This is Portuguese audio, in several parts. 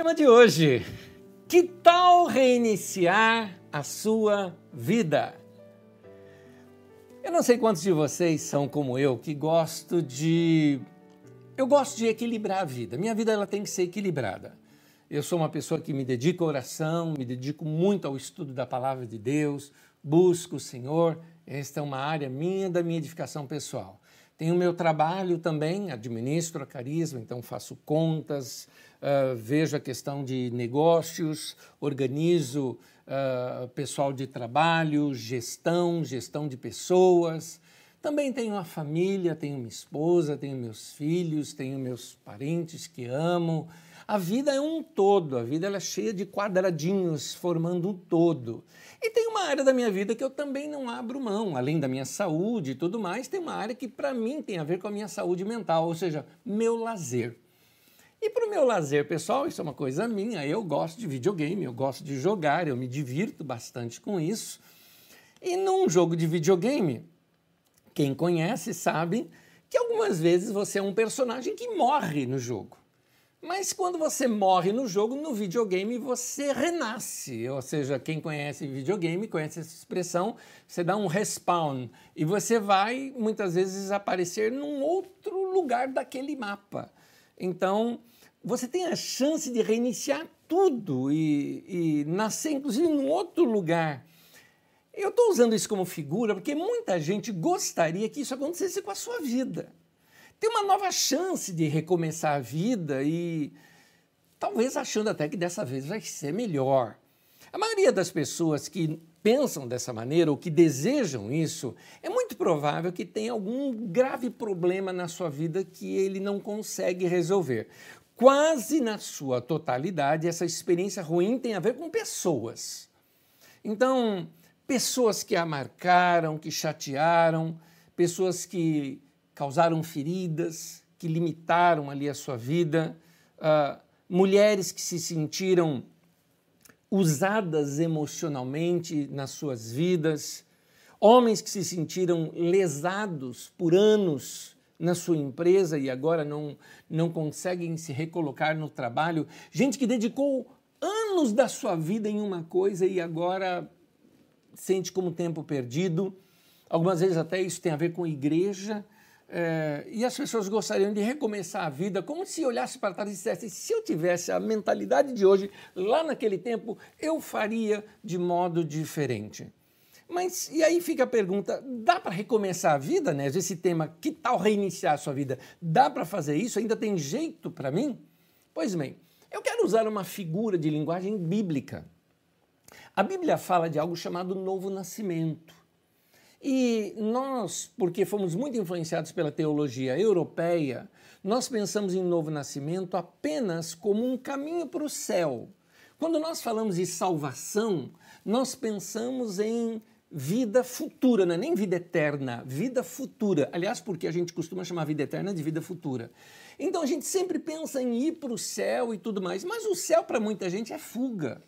Tema de hoje: Que tal reiniciar a sua vida? Eu não sei quantos de vocês são como eu que gosto de eu gosto de equilibrar a vida. Minha vida ela tem que ser equilibrada. Eu sou uma pessoa que me dedica à oração, me dedico muito ao estudo da palavra de Deus, busco o Senhor. Esta é uma área minha da minha edificação pessoal. Tenho o meu trabalho também, administro a Carisma, então faço contas, uh, vejo a questão de negócios, organizo uh, pessoal de trabalho, gestão, gestão de pessoas. Também tenho a família, tenho minha esposa, tenho meus filhos, tenho meus parentes que amo. A vida é um todo, a vida é cheia de quadradinhos formando um todo. E tem uma área da minha vida que eu também não abro mão, além da minha saúde e tudo mais, tem uma área que para mim tem a ver com a minha saúde mental, ou seja, meu lazer. E para o meu lazer pessoal, isso é uma coisa minha, eu gosto de videogame, eu gosto de jogar, eu me divirto bastante com isso. E num jogo de videogame, quem conhece sabe que algumas vezes você é um personagem que morre no jogo. Mas quando você morre no jogo, no videogame você renasce. Ou seja, quem conhece videogame conhece essa expressão, você dá um respawn e você vai muitas vezes aparecer num outro lugar daquele mapa. Então, você tem a chance de reiniciar tudo e, e nascer, inclusive, num outro lugar. Eu estou usando isso como figura porque muita gente gostaria que isso acontecesse com a sua vida ter uma nova chance de recomeçar a vida e talvez achando até que dessa vez vai ser melhor. A maioria das pessoas que pensam dessa maneira ou que desejam isso, é muito provável que tenha algum grave problema na sua vida que ele não consegue resolver. Quase na sua totalidade, essa experiência ruim tem a ver com pessoas. Então, pessoas que a marcaram, que chatearam, pessoas que causaram feridas, que limitaram ali a sua vida, uh, mulheres que se sentiram usadas emocionalmente nas suas vidas, homens que se sentiram lesados por anos na sua empresa e agora não, não conseguem se recolocar no trabalho, gente que dedicou anos da sua vida em uma coisa e agora sente como tempo perdido. Algumas vezes até isso tem a ver com igreja, é, e as pessoas gostariam de recomeçar a vida como se olhasse para trás e dissesse: se eu tivesse a mentalidade de hoje, lá naquele tempo, eu faria de modo diferente. Mas e aí fica a pergunta: dá para recomeçar a vida, né? Esse tema, que tal reiniciar a sua vida? Dá para fazer isso? Ainda tem jeito para mim? Pois bem, eu quero usar uma figura de linguagem bíblica. A Bíblia fala de algo chamado novo nascimento. E nós, porque fomos muito influenciados pela teologia europeia, nós pensamos em novo nascimento apenas como um caminho para o céu. Quando nós falamos de salvação, nós pensamos em vida futura, não é nem vida eterna, vida futura. Aliás, porque a gente costuma chamar vida eterna de vida futura. Então a gente sempre pensa em ir para o céu e tudo mais, mas o céu para muita gente é fuga.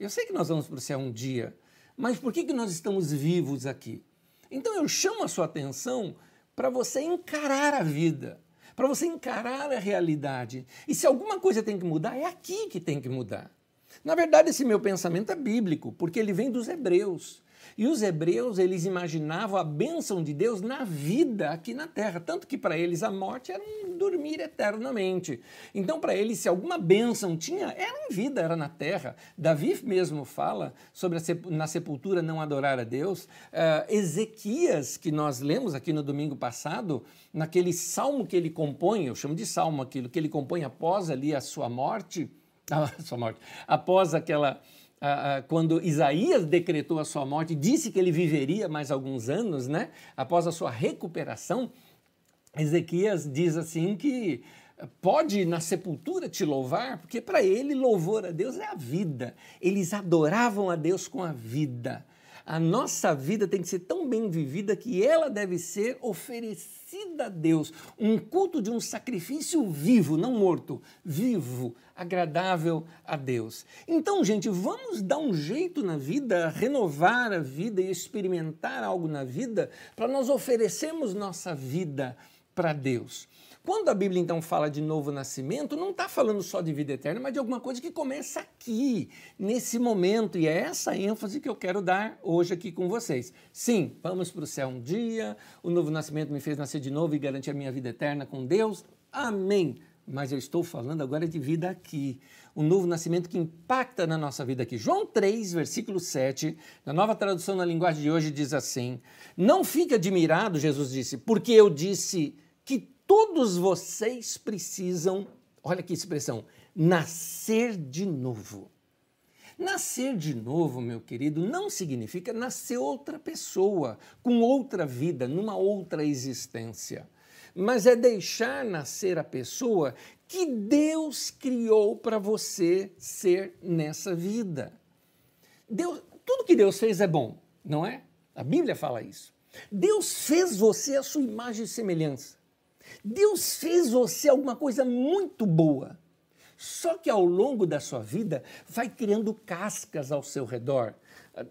Eu sei que nós vamos para o céu um dia, mas por que, que nós estamos vivos aqui? Então eu chamo a sua atenção para você encarar a vida, para você encarar a realidade. E se alguma coisa tem que mudar, é aqui que tem que mudar. Na verdade, esse meu pensamento é bíblico, porque ele vem dos hebreus. E os hebreus, eles imaginavam a bênção de Deus na vida aqui na terra, tanto que para eles a morte era um dormir eternamente. Então, para eles, se alguma bênção tinha, era em vida, era na terra. Davi mesmo fala sobre a, na sepultura não adorar a Deus. Uh, Ezequias, que nós lemos aqui no domingo passado, naquele salmo que ele compõe, eu chamo de salmo aquilo, que ele compõe após ali a sua morte, a sua morte, após aquela quando Isaías decretou a sua morte, disse que ele viveria mais alguns anos, né? Após a sua recuperação, Ezequias diz assim que pode na sepultura te louvar, porque para ele louvor a Deus é a vida. Eles adoravam a Deus com a vida a nossa vida tem que ser tão bem vivida que ela deve ser oferecida a Deus. Um culto de um sacrifício vivo, não morto, vivo, agradável a Deus. Então, gente, vamos dar um jeito na vida, renovar a vida e experimentar algo na vida para nós oferecermos nossa vida para Deus. Quando a Bíblia então fala de novo nascimento, não está falando só de vida eterna, mas de alguma coisa que começa aqui, nesse momento. E é essa ênfase que eu quero dar hoje aqui com vocês. Sim, vamos para o céu um dia, o novo nascimento me fez nascer de novo e garantir a minha vida eterna com Deus. Amém. Mas eu estou falando agora de vida aqui. Um novo nascimento que impacta na nossa vida aqui. João 3, versículo 7, na nova tradução na linguagem de hoje, diz assim: Não fique admirado, Jesus disse, porque eu disse que todos vocês precisam, olha que expressão, nascer de novo. Nascer de novo, meu querido, não significa nascer outra pessoa, com outra vida, numa outra existência. Mas é deixar nascer a pessoa que Deus criou para você ser nessa vida. Deus, tudo que Deus fez é bom, não é? A Bíblia fala isso. Deus fez você a sua imagem e semelhança. Deus fez você alguma coisa muito boa. Só que ao longo da sua vida vai criando cascas ao seu redor,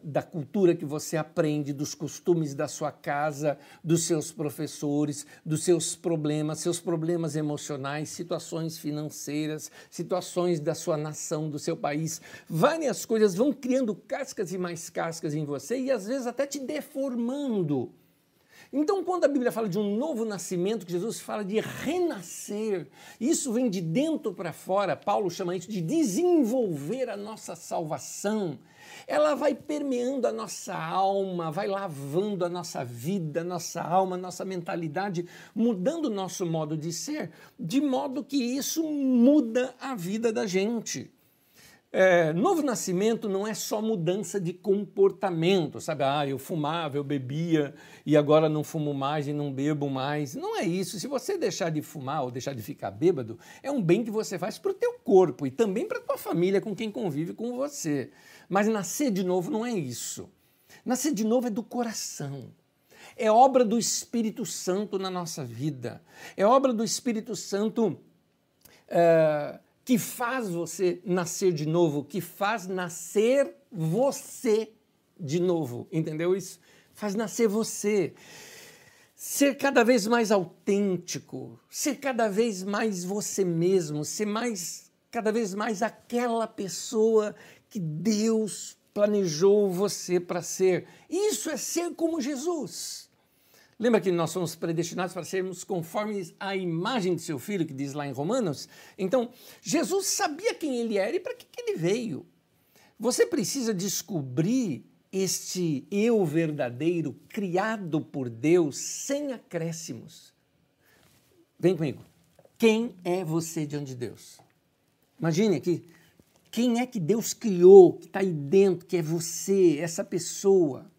da cultura que você aprende, dos costumes da sua casa, dos seus professores, dos seus problemas, seus problemas emocionais, situações financeiras, situações da sua nação, do seu país. Várias coisas vão criando cascas e mais cascas em você e às vezes até te deformando. Então, quando a Bíblia fala de um novo nascimento, que Jesus fala de renascer, isso vem de dentro para fora, Paulo chama isso de desenvolver a nossa salvação. Ela vai permeando a nossa alma, vai lavando a nossa vida, nossa alma, nossa mentalidade, mudando o nosso modo de ser, de modo que isso muda a vida da gente. É, novo nascimento não é só mudança de comportamento, sabe? Ah, eu fumava, eu bebia e agora não fumo mais e não bebo mais. Não é isso. Se você deixar de fumar ou deixar de ficar bêbado, é um bem que você faz para o teu corpo e também para a tua família, com quem convive com você. Mas nascer de novo não é isso. Nascer de novo é do coração. É obra do Espírito Santo na nossa vida. É obra do Espírito Santo. É que faz você nascer de novo, que faz nascer você de novo. Entendeu isso? Faz nascer você. Ser cada vez mais autêntico, ser cada vez mais você mesmo, ser mais cada vez mais aquela pessoa que Deus planejou você para ser. Isso é ser como Jesus. Lembra que nós somos predestinados para sermos conformes à imagem de seu filho, que diz lá em Romanos? Então, Jesus sabia quem ele era e para que, que ele veio. Você precisa descobrir este eu verdadeiro, criado por Deus, sem acréscimos. Vem comigo. Quem é você diante de Deus? Imagine aqui. Quem é que Deus criou, que está aí dentro, que é você, essa pessoa?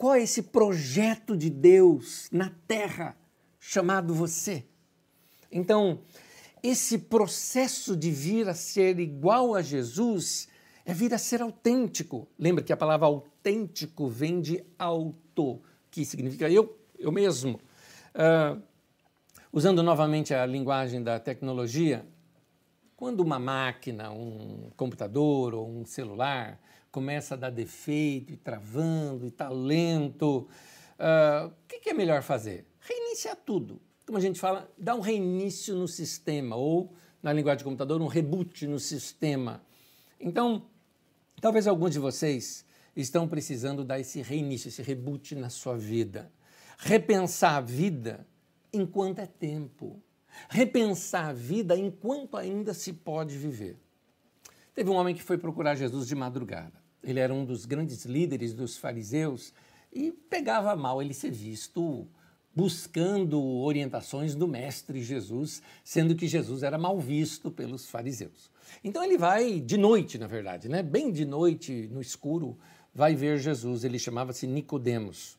Qual é esse projeto de Deus na terra chamado você? Então, esse processo de vir a ser igual a Jesus é vir a ser autêntico. Lembra que a palavra autêntico vem de auto, que significa eu, eu mesmo. Uh, usando novamente a linguagem da tecnologia, quando uma máquina, um computador ou um celular começa a dar defeito e travando e está lento. Uh, o que, que é melhor fazer? Reiniciar tudo. Como a gente fala, dar um reinício no sistema, ou, na linguagem de computador, um reboot no sistema. Então, talvez alguns de vocês estão precisando dar esse reinício, esse reboot na sua vida. Repensar a vida enquanto é tempo. Repensar a vida enquanto ainda se pode viver. Teve um homem que foi procurar Jesus de madrugada. Ele era um dos grandes líderes dos fariseus e pegava mal ele ser visto buscando orientações do mestre Jesus, sendo que Jesus era mal visto pelos fariseus. Então ele vai de noite, na verdade, né? Bem de noite, no escuro, vai ver Jesus. Ele chamava-se Nicodemos.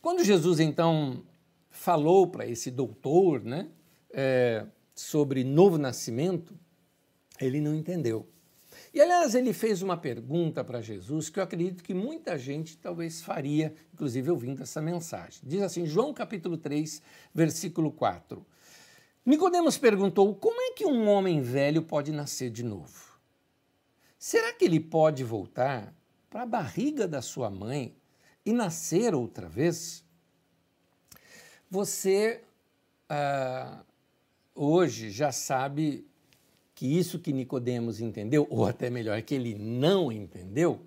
Quando Jesus então falou para esse doutor, né, é, sobre novo nascimento, ele não entendeu. E aliás, ele fez uma pergunta para Jesus que eu acredito que muita gente talvez faria, inclusive ouvindo essa mensagem. Diz assim, João capítulo 3, versículo 4. Nicodemos perguntou: "Como é que um homem velho pode nascer de novo? Será que ele pode voltar para a barriga da sua mãe e nascer outra vez?" Você ah, hoje já sabe que isso que Nicodemos entendeu, ou até melhor, que ele não entendeu,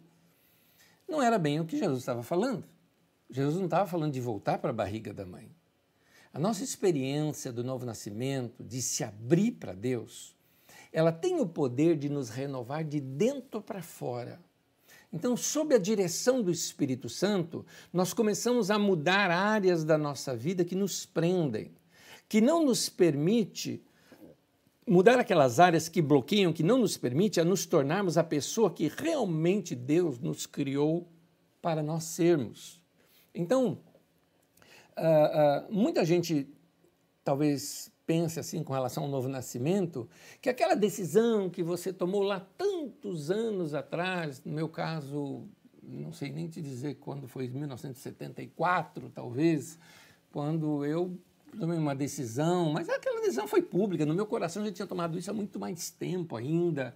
não era bem o que Jesus estava falando. Jesus não estava falando de voltar para a barriga da mãe. A nossa experiência do novo nascimento, de se abrir para Deus, ela tem o poder de nos renovar de dentro para fora. Então, sob a direção do Espírito Santo, nós começamos a mudar áreas da nossa vida que nos prendem, que não nos permite mudar aquelas áreas que bloqueiam, que não nos permite a nos tornarmos a pessoa que realmente Deus nos criou para nós sermos. Então, uh, uh, muita gente talvez pense assim com relação ao novo nascimento, que aquela decisão que você tomou lá tantos anos atrás, no meu caso, não sei nem te dizer quando foi, 1974 talvez, quando eu tomei uma decisão, mas aquela decisão foi pública, no meu coração eu já tinha tomado isso há muito mais tempo ainda,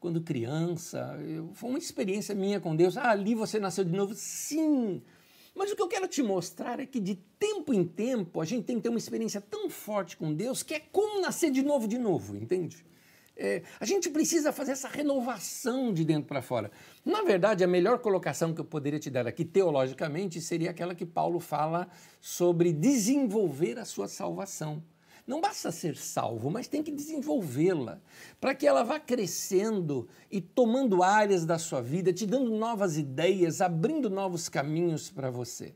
quando criança, eu, foi uma experiência minha com Deus, ah, ali você nasceu de novo, sim, mas o que eu quero te mostrar é que de tempo em tempo a gente tem que ter uma experiência tão forte com Deus que é como nascer de novo, de novo, entende? É, a gente precisa fazer essa renovação de dentro para fora. Na verdade, a melhor colocação que eu poderia te dar aqui, teologicamente, seria aquela que Paulo fala sobre desenvolver a sua salvação. Não basta ser salvo, mas tem que desenvolvê-la, para que ela vá crescendo e tomando áreas da sua vida, te dando novas ideias, abrindo novos caminhos para você.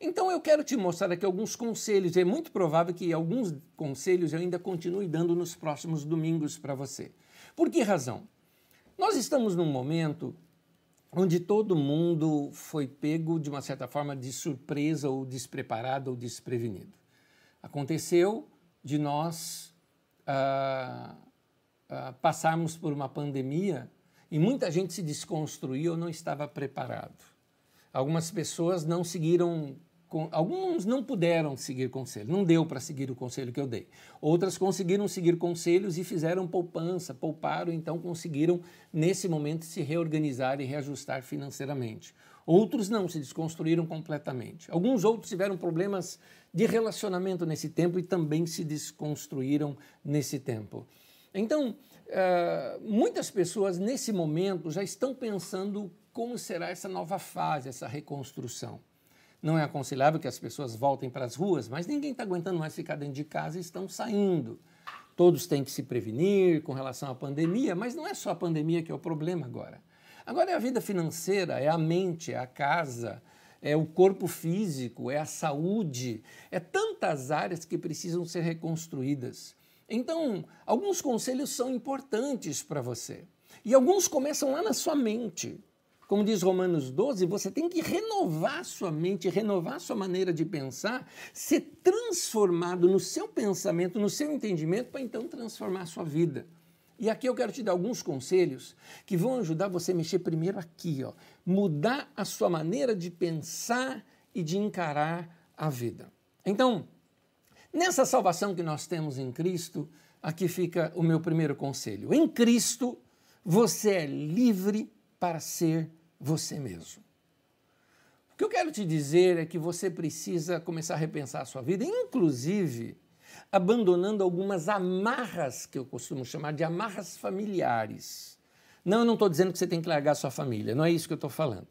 Então eu quero te mostrar aqui alguns conselhos. É muito provável que alguns conselhos eu ainda continue dando nos próximos domingos para você. Por que razão? Nós estamos num momento onde todo mundo foi pego de uma certa forma de surpresa ou despreparado ou desprevenido. Aconteceu de nós ah, ah, passarmos por uma pandemia e muita gente se desconstruiu ou não estava preparado. Algumas pessoas não seguiram, alguns não puderam seguir conselho, não deu para seguir o conselho que eu dei. Outras conseguiram seguir conselhos e fizeram poupança, pouparam, então conseguiram, nesse momento, se reorganizar e reajustar financeiramente. Outros não, se desconstruíram completamente. Alguns outros tiveram problemas de relacionamento nesse tempo e também se desconstruíram nesse tempo. Então, uh, muitas pessoas nesse momento já estão pensando como será essa nova fase, essa reconstrução. Não é aconselhável que as pessoas voltem para as ruas, mas ninguém está aguentando mais ficar dentro de casa e estão saindo. Todos têm que se prevenir com relação à pandemia, mas não é só a pandemia que é o problema agora. Agora é a vida financeira, é a mente, é a casa, é o corpo físico, é a saúde, é tantas áreas que precisam ser reconstruídas. Então, alguns conselhos são importantes para você. E alguns começam lá na sua mente. Como diz Romanos 12, você tem que renovar sua mente, renovar sua maneira de pensar, ser transformado no seu pensamento, no seu entendimento, para então transformar sua vida. E aqui eu quero te dar alguns conselhos que vão ajudar você a mexer primeiro aqui, ó, mudar a sua maneira de pensar e de encarar a vida. Então, nessa salvação que nós temos em Cristo, aqui fica o meu primeiro conselho. Em Cristo, você é livre para ser você mesmo. O que eu quero te dizer é que você precisa começar a repensar a sua vida, inclusive abandonando algumas amarras que eu costumo chamar de amarras familiares. Não, eu não estou dizendo que você tem que largar sua família, não é isso que eu estou falando.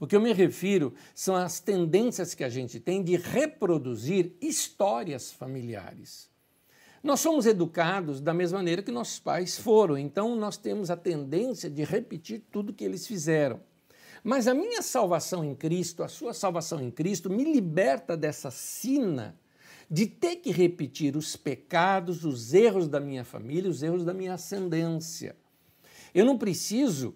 O que eu me refiro são as tendências que a gente tem de reproduzir histórias familiares. Nós somos educados da mesma maneira que nossos pais foram, então nós temos a tendência de repetir tudo que eles fizeram. Mas a minha salvação em Cristo, a sua salvação em Cristo, me liberta dessa sina de ter que repetir os pecados, os erros da minha família, os erros da minha ascendência. Eu não preciso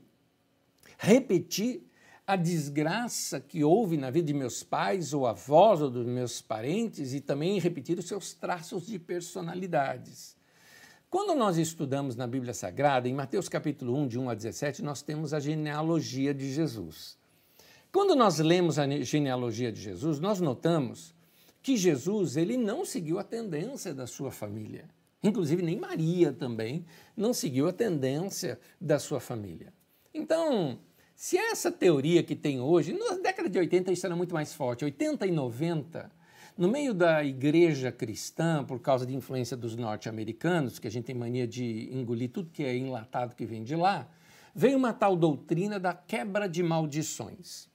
repetir a desgraça que houve na vida de meus pais ou avós ou dos meus parentes e também repetir os seus traços de personalidades. Quando nós estudamos na Bíblia Sagrada, em Mateus capítulo 1, de 1 a 17, nós temos a genealogia de Jesus. Quando nós lemos a genealogia de Jesus, nós notamos que Jesus ele não seguiu a tendência da sua família. Inclusive, nem Maria também não seguiu a tendência da sua família. Então, se essa teoria que tem hoje, na década de 80 isso era muito mais forte, 80 e 90, No meio da igreja cristã, por causa de influência dos norte-americanos, que a gente tem mania de engolir tudo que é enlatado que vem de lá, veio uma tal doutrina da quebra de maldições.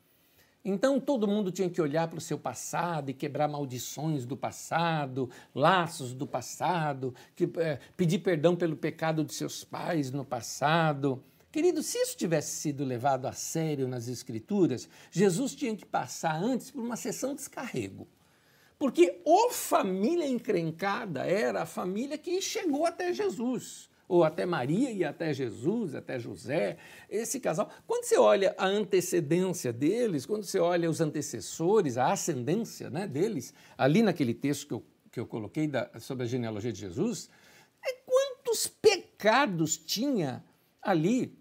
Então todo mundo tinha que olhar para o seu passado e quebrar maldições do passado, laços do passado, que, é, pedir perdão pelo pecado de seus pais no passado. Querido, se isso tivesse sido levado a sério nas Escrituras, Jesus tinha que passar antes por uma sessão de descarrego. Porque o família encrencada era a família que chegou até Jesus, ou até Maria e até Jesus, até José, esse casal. Quando você olha a antecedência deles, quando você olha os antecessores, a ascendência né, deles, ali naquele texto que eu, que eu coloquei da, sobre a genealogia de Jesus, é quantos pecados tinha ali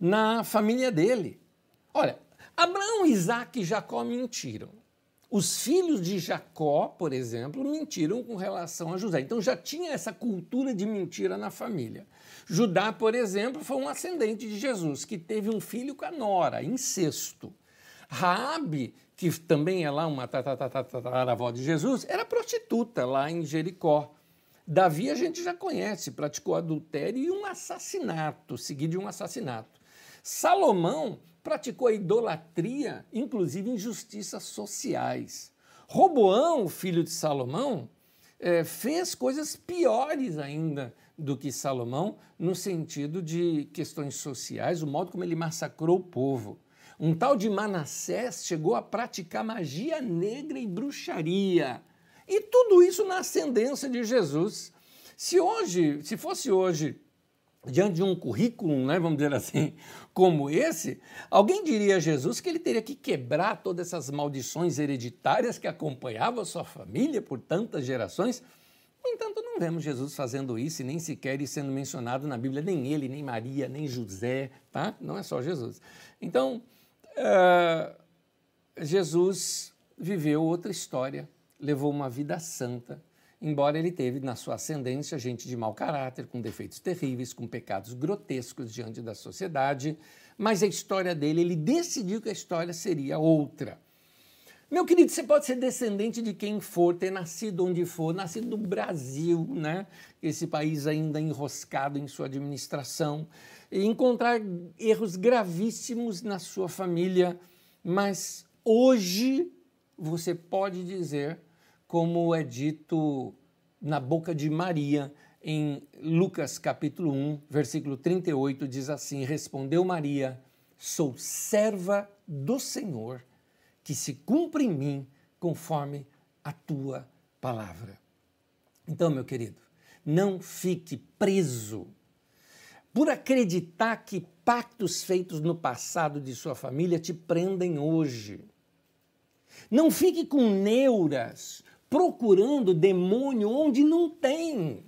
na família dele. Olha, Abraão, Isaac e Jacó mentiram. Os filhos de Jacó, por exemplo, mentiram com relação a José. Então já tinha essa cultura de mentira na família. Judá, por exemplo, foi um ascendente de Jesus, que teve um filho com a nora, incesto. Raabe, que também é lá uma tataravó de Jesus, era prostituta lá em Jericó. Davi a gente já conhece, praticou adultério e um assassinato, seguido de um assassinato. Salomão praticou a idolatria, inclusive injustiças sociais. Roboão, filho de Salomão, é, fez coisas piores ainda do que Salomão, no sentido de questões sociais, o modo como ele massacrou o povo. Um tal de Manassés chegou a praticar magia negra e bruxaria. E tudo isso na ascendência de Jesus. Se hoje, se fosse hoje diante de um currículo, né, vamos dizer assim, como esse, alguém diria a Jesus que ele teria que quebrar todas essas maldições hereditárias que acompanhavam sua família por tantas gerações. No entanto, não vemos Jesus fazendo isso e nem sequer sendo mencionado na Bíblia, nem ele, nem Maria, nem José, tá? Não é só Jesus. Então, uh, Jesus viveu outra história, levou uma vida santa, embora ele teve na sua ascendência gente de mau caráter, com defeitos terríveis, com pecados grotescos diante da sociedade, mas a história dele, ele decidiu que a história seria outra. Meu querido, você pode ser descendente de quem for, ter nascido onde for, nascido no Brasil, né? Esse país ainda enroscado em sua administração, e encontrar erros gravíssimos na sua família, mas hoje você pode dizer como é dito na boca de Maria em Lucas capítulo 1, versículo 38, diz assim: Respondeu Maria: Sou serva do Senhor, que se cumpre em mim conforme a tua palavra. Então, meu querido, não fique preso por acreditar que pactos feitos no passado de sua família te prendem hoje. Não fique com neuras procurando demônio onde não tem.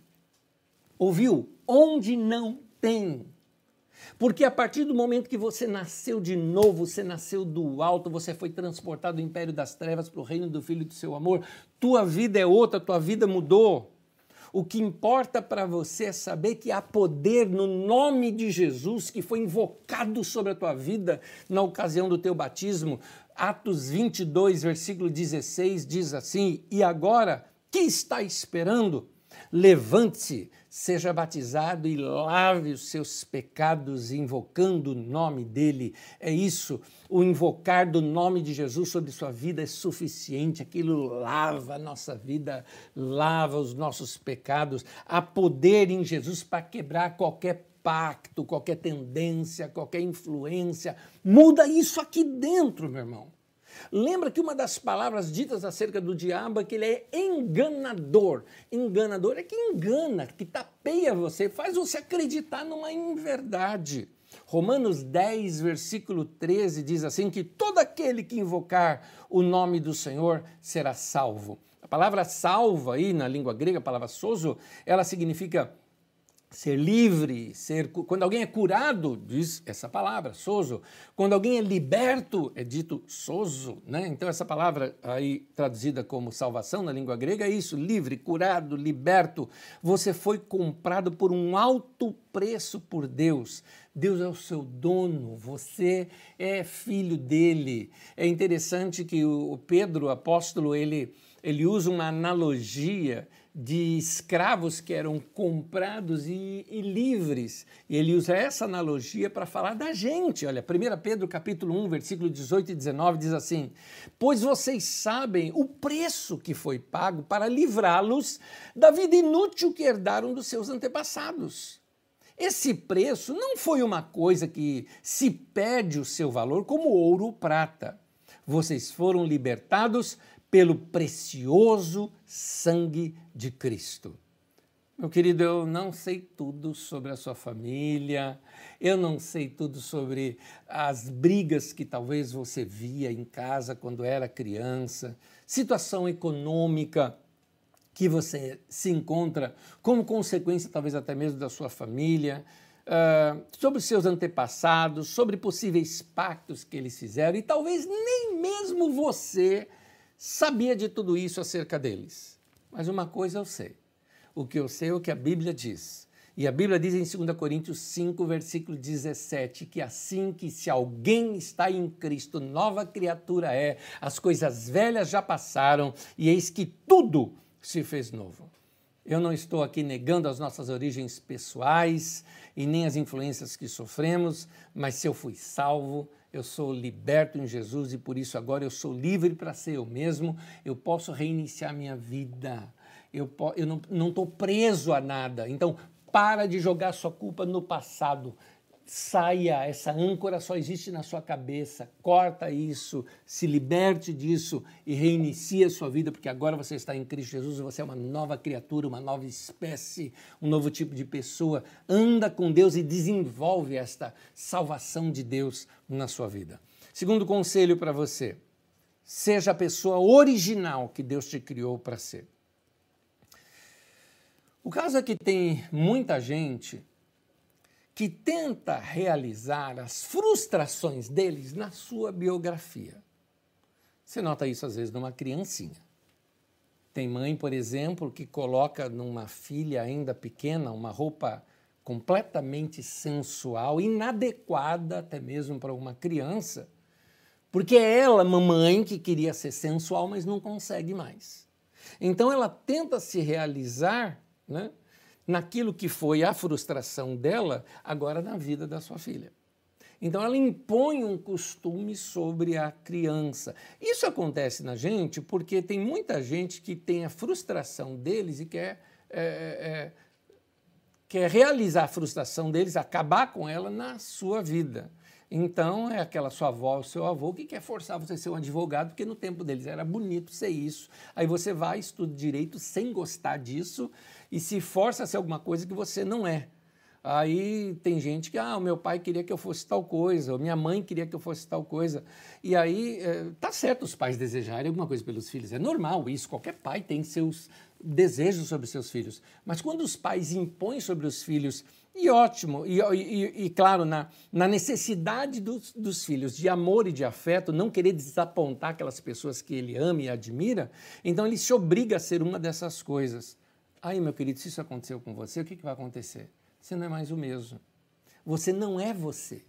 Ouviu? Onde não tem. Porque a partir do momento que você nasceu de novo, você nasceu do alto, você foi transportado do império das trevas para o reino do Filho do seu amor, tua vida é outra, tua vida mudou. O que importa para você é saber que há poder no nome de Jesus que foi invocado sobre a tua vida na ocasião do teu batismo. Atos 22, versículo 16 diz assim: E agora, que está esperando? Levante-se, seja batizado e lave os seus pecados, invocando o nome dele. É isso, o invocar do nome de Jesus sobre sua vida é suficiente. Aquilo lava a nossa vida, lava os nossos pecados. Há poder em Jesus para quebrar qualquer pacto, qualquer tendência, qualquer influência. Muda isso aqui dentro, meu irmão. Lembra que uma das palavras ditas acerca do diabo é que ele é enganador. Enganador é que engana, que tapeia você, faz você acreditar numa inverdade. Romanos 10, versículo 13 diz assim: que todo aquele que invocar o nome do Senhor será salvo. A palavra salva aí na língua grega, a palavra sozo, ela significa ser livre, ser quando alguém é curado, diz essa palavra, sozo. Quando alguém é liberto, é dito sozo, né? Então essa palavra aí traduzida como salvação na língua grega é isso, livre, curado, liberto. Você foi comprado por um alto preço por Deus. Deus é o seu dono, você é filho dele. É interessante que o Pedro, o apóstolo, ele, ele usa uma analogia de escravos que eram comprados e, e, livres. E ele usa essa analogia para falar da gente. Olha, 1 Pedro capítulo 1, versículo 18 e 19 diz assim: "Pois vocês sabem o preço que foi pago para livrá-los da vida inútil que herdaram dos seus antepassados." Esse preço não foi uma coisa que se perde o seu valor como ouro ou prata. Vocês foram libertados pelo precioso sangue de Cristo. Meu querido, eu não sei tudo sobre a sua família, eu não sei tudo sobre as brigas que talvez você via em casa quando era criança, situação econômica que você se encontra como consequência, talvez até mesmo da sua família, uh, sobre seus antepassados, sobre possíveis pactos que eles fizeram, e talvez nem mesmo você sabia de tudo isso acerca deles. Mas uma coisa eu sei. O que eu sei é o que a Bíblia diz. E a Bíblia diz em 2 Coríntios 5, versículo 17, que assim que se alguém está em Cristo, nova criatura é, as coisas velhas já passaram e eis que tudo se fez novo. Eu não estou aqui negando as nossas origens pessoais e nem as influências que sofremos, mas se eu fui salvo, eu sou liberto em Jesus e por isso agora eu sou livre para ser eu mesmo, eu posso reiniciar minha vida, eu, eu não estou preso a nada. Então, para de jogar sua culpa no passado saia, essa âncora só existe na sua cabeça, corta isso, se liberte disso e reinicie a sua vida, porque agora você está em Cristo Jesus, você é uma nova criatura, uma nova espécie, um novo tipo de pessoa. Anda com Deus e desenvolve esta salvação de Deus na sua vida. Segundo conselho para você, seja a pessoa original que Deus te criou para ser. O caso é que tem muita gente que tenta realizar as frustrações deles na sua biografia. Você nota isso às vezes numa criancinha. Tem mãe, por exemplo, que coloca numa filha ainda pequena uma roupa completamente sensual, inadequada até mesmo para uma criança, porque é ela, mamãe, que queria ser sensual, mas não consegue mais. Então ela tenta se realizar, né? Naquilo que foi a frustração dela, agora na vida da sua filha. Então ela impõe um costume sobre a criança. Isso acontece na gente porque tem muita gente que tem a frustração deles e quer, é, é, quer realizar a frustração deles, acabar com ela na sua vida. Então é aquela sua avó, o seu avô que quer forçar você a ser um advogado, porque no tempo deles era bonito ser isso. Aí você vai, estuda direito sem gostar disso e se força a ser alguma coisa que você não é. Aí tem gente que, ah, o meu pai queria que eu fosse tal coisa, ou minha mãe queria que eu fosse tal coisa. E aí, é, tá certo os pais desejarem alguma coisa pelos filhos, é normal isso, qualquer pai tem seus desejos sobre seus filhos. Mas quando os pais impõem sobre os filhos e ótimo, e, e, e claro, na, na necessidade dos, dos, filhos de amor e de afeto, não querer desapontar aquelas pessoas que ele ama e admira, então ele se obriga a ser uma dessas coisas. Aí, meu querido, se isso aconteceu com você, o que, que vai acontecer? Você não é mais o mesmo. Você não é você.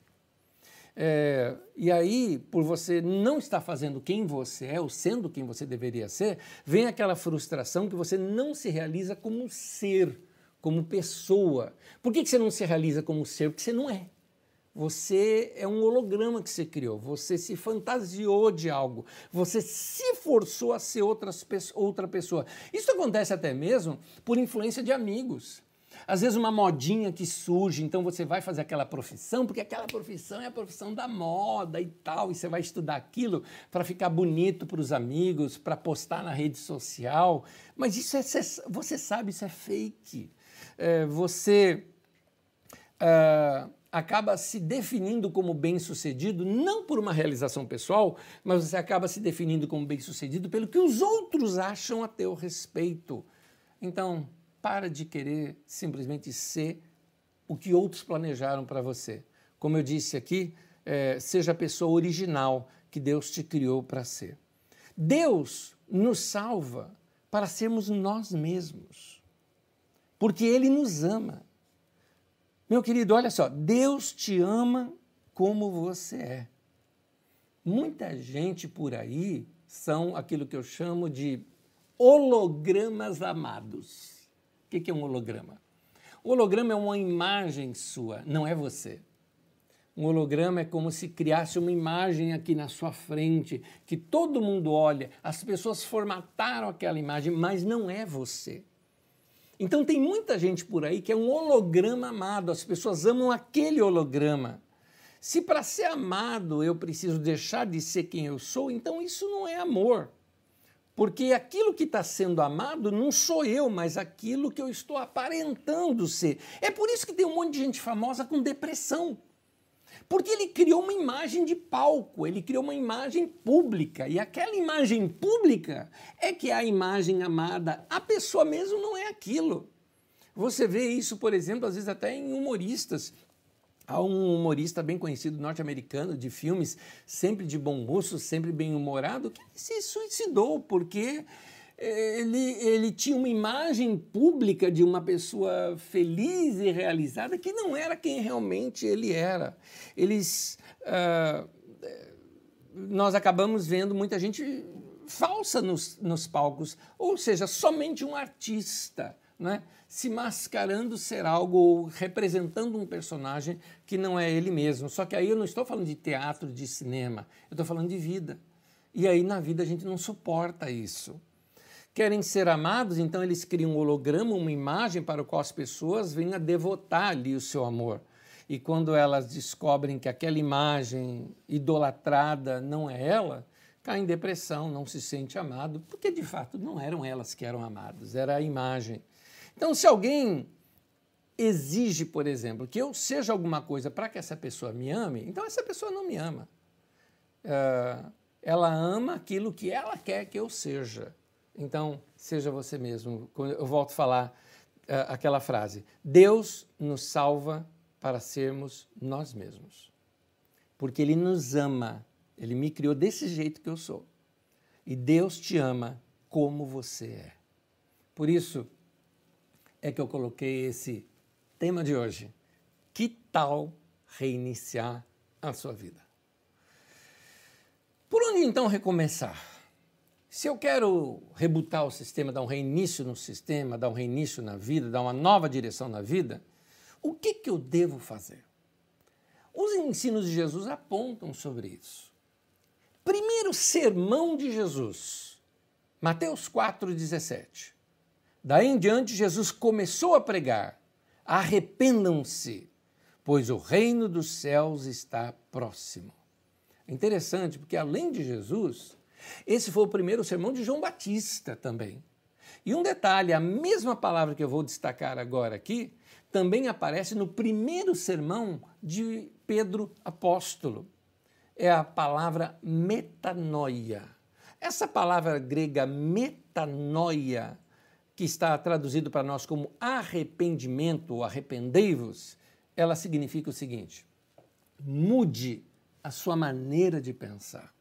É, e aí, por você não estar fazendo quem você é, ou sendo quem você deveria ser, vem aquela frustração que você não se realiza como ser como pessoa. Por que você não se realiza como ser? Porque você não é. Você é um holograma que você criou, você se fantasiou de algo, você se forçou a ser outras, outra pessoa. Isso acontece até mesmo por influência de amigos. Às vezes uma modinha que surge, então você vai fazer aquela profissão, porque aquela profissão é a profissão da moda e tal, e você vai estudar aquilo para ficar bonito para os amigos, para postar na rede social. Mas isso é, você sabe, isso é fake é, você é, acaba se definindo como bem-sucedido, não por uma realização pessoal, mas você acaba se definindo como bem-sucedido pelo que os outros acham a teu respeito. Então, para de querer simplesmente ser o que outros planejaram para você. Como eu disse aqui, é, seja a pessoa original que Deus te criou para ser. Deus nos salva para sermos nós mesmos porque Ele nos ama. Meu querido, olha só, Deus te ama como você é. Muita gente por aí são aquilo que eu chamo de hologramas amados. O que é um holograma? O holograma é uma imagem sua, não é você. Um holograma é como se criasse uma imagem aqui na sua frente, que todo mundo olha, as pessoas formataram aquela imagem, mas não é você. Então tem muita gente por aí que é um holograma amado, as pessoas amam aquele holograma. Se para ser amado eu preciso deixar de ser quem eu sou, então isso não é amor. Porque aquilo que está sendo amado não sou eu, mas aquilo que eu estou aparentando ser. É por isso que tem um monte de gente famosa com depressão. Porque ele criou uma imagem de palco, ele criou uma imagem pública. E aquela imagem pública é que é a imagem amada. A pessoa mesmo não é aquilo. Você vê isso, por exemplo, às vezes até em humoristas. Há um humorista bem conhecido norte-americano de filmes, sempre de bom moço, sempre bem humorado, que se suicidou porque ele, ele tinha uma imagem pública de uma pessoa feliz e realizada que não era quem realmente ele era. Eles. Uh, nós acabamos vendo muita gente falsa nos, nos palcos, ou seja, somente um artista. Né, se mascarando ser algo ou representando um personagem que não é ele mesmo. Só que aí eu não estou falando de teatro, de cinema, eu estou falando de vida. E aí na vida a gente não suporta isso querem ser amados, então eles criam um holograma, uma imagem para o qual as pessoas venham a devotar ali o seu amor. E quando elas descobrem que aquela imagem idolatrada não é ela, cai em depressão, não se sente amado, porque de fato não eram elas que eram amadas, era a imagem. Então, se alguém exige, por exemplo, que eu seja alguma coisa para que essa pessoa me ame, então essa pessoa não me ama. Uh, ela ama aquilo que ela quer que eu seja. Então, seja você mesmo. Eu volto a falar uh, aquela frase: Deus nos salva para sermos nós mesmos. Porque Ele nos ama. Ele me criou desse jeito que eu sou. E Deus te ama como você é. Por isso é que eu coloquei esse tema de hoje. Que tal reiniciar a sua vida? Por onde então recomeçar? Se eu quero rebutar o sistema, dar um reinício no sistema, dar um reinício na vida, dar uma nova direção na vida, o que, que eu devo fazer? Os ensinos de Jesus apontam sobre isso. Primeiro sermão de Jesus, Mateus 4,17. Daí em diante, Jesus começou a pregar: arrependam-se, pois o reino dos céus está próximo. É interessante, porque além de Jesus, esse foi o primeiro sermão de João Batista também. E um detalhe: a mesma palavra que eu vou destacar agora aqui também aparece no primeiro sermão de Pedro apóstolo. É a palavra metanoia. Essa palavra grega metanoia, que está traduzido para nós como arrependimento ou arrependei-vos, ela significa o seguinte: mude a sua maneira de pensar.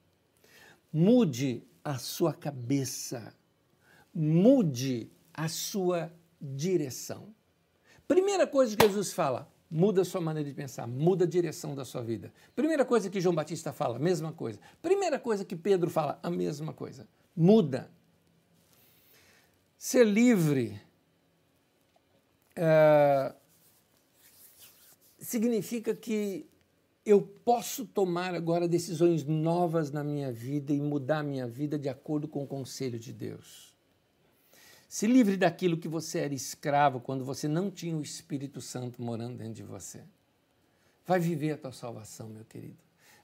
Mude a sua cabeça, mude a sua direção. Primeira coisa que Jesus fala, muda a sua maneira de pensar, muda a direção da sua vida. Primeira coisa que João Batista fala, mesma coisa. Primeira coisa que Pedro fala, a mesma coisa. Muda. Ser livre é, significa que eu posso tomar agora decisões novas na minha vida e mudar a minha vida de acordo com o conselho de Deus. Se livre daquilo que você era escravo quando você não tinha o Espírito Santo morando dentro de você. Vai viver a tua salvação, meu querido.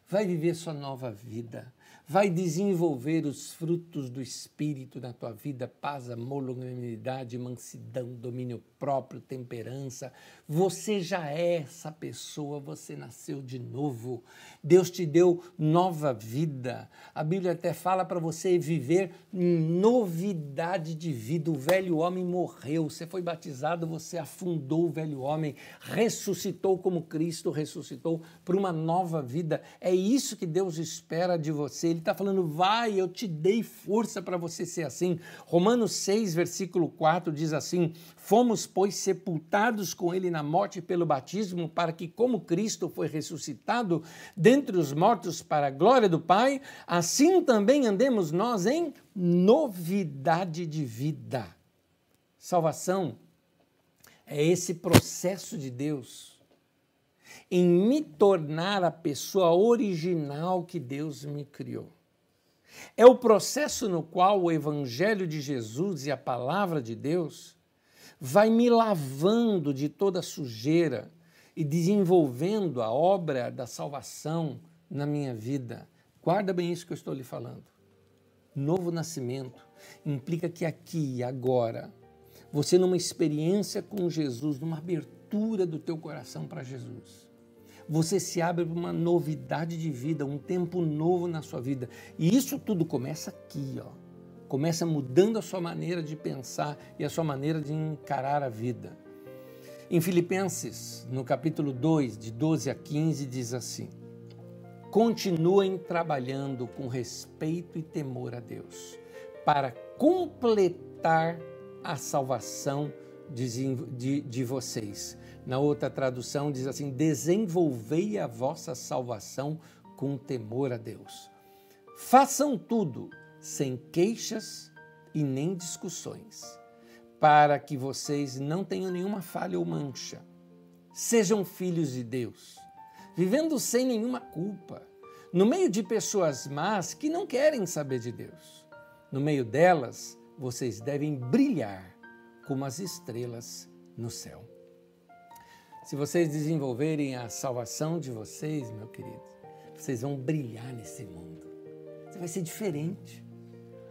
Vai viver sua nova vida vai desenvolver os frutos do Espírito na tua vida: paz, amor, longanimidade, mansidão, domínio próprio, temperança. Você já é essa pessoa, você nasceu de novo. Deus te deu nova vida. A Bíblia até fala para você viver em novidade de vida. O velho homem morreu, você foi batizado, você afundou o velho homem, ressuscitou como Cristo ressuscitou para uma nova vida. É isso que Deus espera de você ser. Ele está falando, vai, eu te dei força para você ser assim. Romanos 6, versículo 4 diz assim: Fomos, pois, sepultados com ele na morte pelo batismo, para que, como Cristo foi ressuscitado dentre os mortos para a glória do Pai, assim também andemos nós em novidade de vida. Salvação é esse processo de Deus em me tornar a pessoa original que Deus me criou. É o processo no qual o Evangelho de Jesus e a palavra de Deus vai me lavando de toda sujeira e desenvolvendo a obra da salvação na minha vida. Guarda bem isso que eu estou lhe falando. Novo nascimento implica que aqui, agora, você numa experiência com Jesus, numa abertura do teu coração para Jesus, você se abre para uma novidade de vida, um tempo novo na sua vida. E isso tudo começa aqui, ó. Começa mudando a sua maneira de pensar e a sua maneira de encarar a vida. Em Filipenses, no capítulo 2, de 12 a 15, diz assim: Continuem trabalhando com respeito e temor a Deus, para completar a salvação de, de, vocês na outra tradução diz assim: desenvolvei a vossa salvação com temor a Deus. Façam tudo sem queixas e nem discussões, para que vocês não tenham nenhuma falha ou mancha. Sejam filhos de Deus, vivendo sem nenhuma culpa, no meio de pessoas más que não querem saber de Deus. No meio delas, vocês devem brilhar como as estrelas no céu. Se vocês desenvolverem a salvação de vocês, meu querido, vocês vão brilhar nesse mundo. Você vai ser diferente.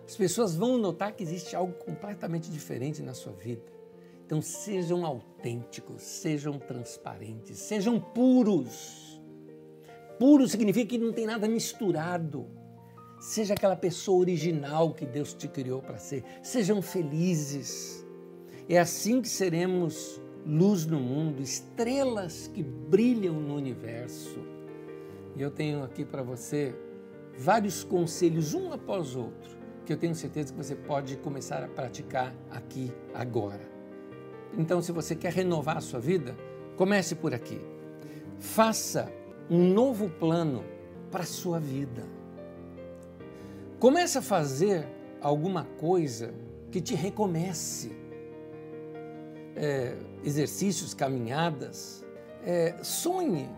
As pessoas vão notar que existe algo completamente diferente na sua vida. Então sejam autênticos, sejam transparentes, sejam puros. Puro significa que não tem nada misturado. Seja aquela pessoa original que Deus te criou para ser. Sejam felizes. É assim que seremos luz no mundo, estrelas que brilham no universo. E eu tenho aqui para você vários conselhos, um após outro, que eu tenho certeza que você pode começar a praticar aqui agora. Então, se você quer renovar a sua vida, comece por aqui. Faça um novo plano para a sua vida. Comece a fazer alguma coisa que te recomece é, exercícios, caminhadas. É, sonhe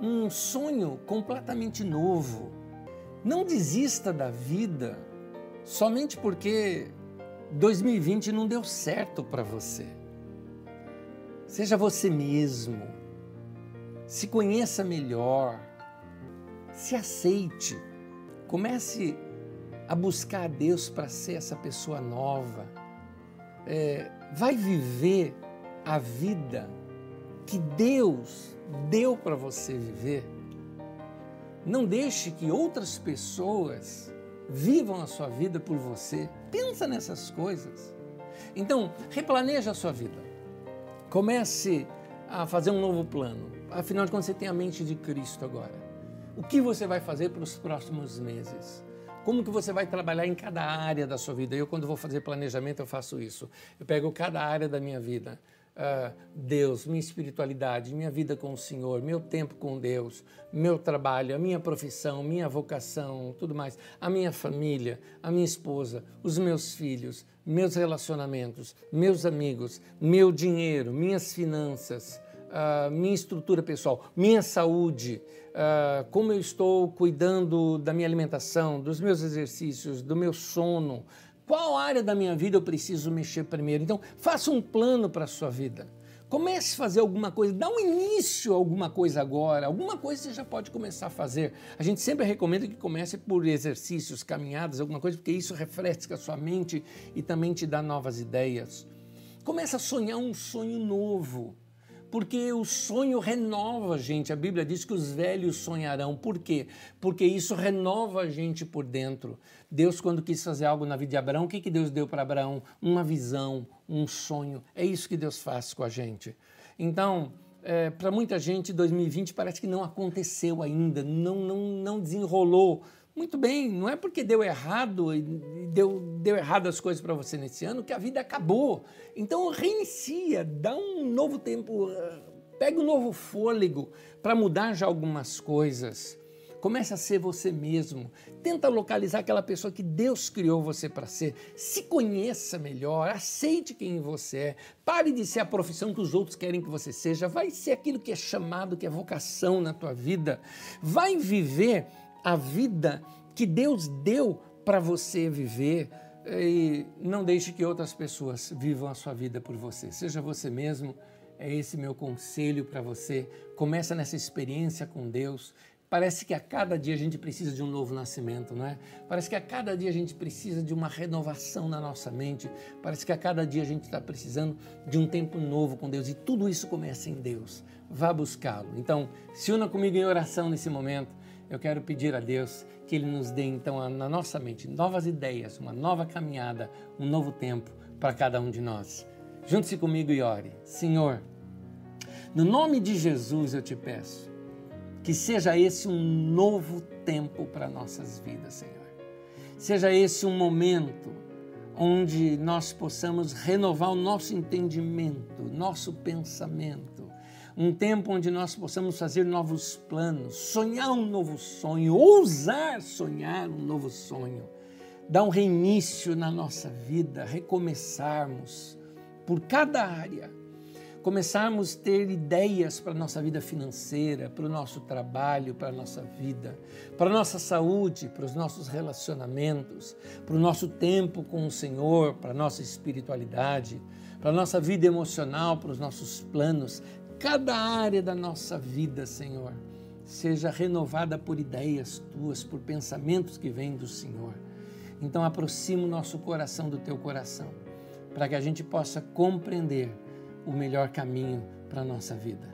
um sonho completamente novo. Não desista da vida somente porque 2020 não deu certo para você. Seja você mesmo. Se conheça melhor. Se aceite. Comece a buscar a Deus para ser essa pessoa nova. É, vai viver a vida que Deus deu para você viver. Não deixe que outras pessoas vivam a sua vida por você. Pensa nessas coisas. Então, replaneja a sua vida. Comece a fazer um novo plano. Afinal de contas, você tem a mente de Cristo agora. O que você vai fazer para os próximos meses? Como que você vai trabalhar em cada área da sua vida? Eu, quando vou fazer planejamento, eu faço isso. Eu pego cada área da minha vida. Uh, Deus, minha espiritualidade, minha vida com o Senhor, meu tempo com Deus, meu trabalho, a minha profissão, minha vocação, tudo mais, a minha família, a minha esposa, os meus filhos, meus relacionamentos, meus amigos, meu dinheiro, minhas finanças, minha estrutura pessoal, minha saúde, uh, como eu estou cuidando da minha alimentação, dos meus exercícios, do meu sono, qual área da minha vida eu preciso mexer primeiro. Então, faça um plano para a sua vida. Comece a fazer alguma coisa, dá um início a alguma coisa agora, alguma coisa você já pode começar a fazer. A gente sempre recomenda que comece por exercícios, caminhadas, alguma coisa, porque isso refresca a sua mente e também te dá novas ideias. Comece a sonhar um sonho novo porque o sonho renova a gente. A Bíblia diz que os velhos sonharão. Por quê? Porque isso renova a gente por dentro. Deus, quando quis fazer algo na vida de Abraão, o que, que Deus deu para Abraão? Uma visão, um sonho. É isso que Deus faz com a gente. Então, é, para muita gente 2020 parece que não aconteceu ainda, não, não, não desenrolou. Muito bem, não é porque deu errado e deu, deu errado as coisas para você nesse ano que a vida acabou. Então reinicia, dá um novo tempo, pega um novo fôlego para mudar já algumas coisas. Comece a ser você mesmo. Tenta localizar aquela pessoa que Deus criou você para ser. Se conheça melhor, aceite quem você é. Pare de ser a profissão que os outros querem que você seja. Vai ser aquilo que é chamado, que é vocação na tua vida. Vai viver a vida que Deus deu para você viver. E não deixe que outras pessoas vivam a sua vida por você. Seja você mesmo. É esse meu conselho para você. Começa nessa experiência com Deus Parece que a cada dia a gente precisa de um novo nascimento, não é? Parece que a cada dia a gente precisa de uma renovação na nossa mente. Parece que a cada dia a gente está precisando de um tempo novo com Deus. E tudo isso começa em Deus. Vá buscá-lo. Então, se una comigo em oração nesse momento. Eu quero pedir a Deus que Ele nos dê, então, na nossa mente novas ideias, uma nova caminhada, um novo tempo para cada um de nós. Junte-se comigo e ore. Senhor, no nome de Jesus eu te peço que seja esse um novo tempo para nossas vidas, Senhor. Seja esse um momento onde nós possamos renovar o nosso entendimento, nosso pensamento. Um tempo onde nós possamos fazer novos planos, sonhar um novo sonho, ousar sonhar um novo sonho, dar um reinício na nossa vida, recomeçarmos por cada área. Começarmos a ter ideias para a nossa vida financeira, para o nosso trabalho, para a nossa vida, para a nossa saúde, para os nossos relacionamentos, para o nosso tempo com o Senhor, para a nossa espiritualidade, para a nossa vida emocional, para os nossos planos, cada área da nossa vida, Senhor, seja renovada por ideias tuas, por pensamentos que vêm do Senhor. Então aproxima o nosso coração do teu coração, para que a gente possa compreender o melhor caminho para a nossa vida.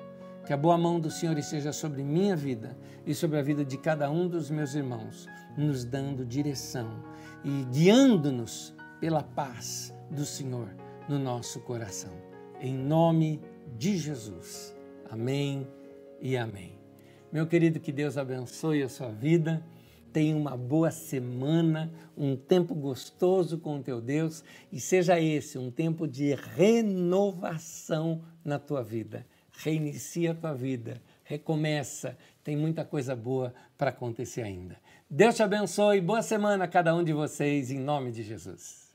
Que a boa mão do Senhor esteja sobre minha vida e sobre a vida de cada um dos meus irmãos, nos dando direção e guiando-nos pela paz do Senhor no nosso coração. Em nome de Jesus. Amém e amém. Meu querido, que Deus abençoe a sua vida tenha uma boa semana, um tempo gostoso com o teu Deus e seja esse um tempo de renovação na tua vida. Reinicia a tua vida, recomeça, tem muita coisa boa para acontecer ainda. Deus te abençoe, boa semana a cada um de vocês, em nome de Jesus.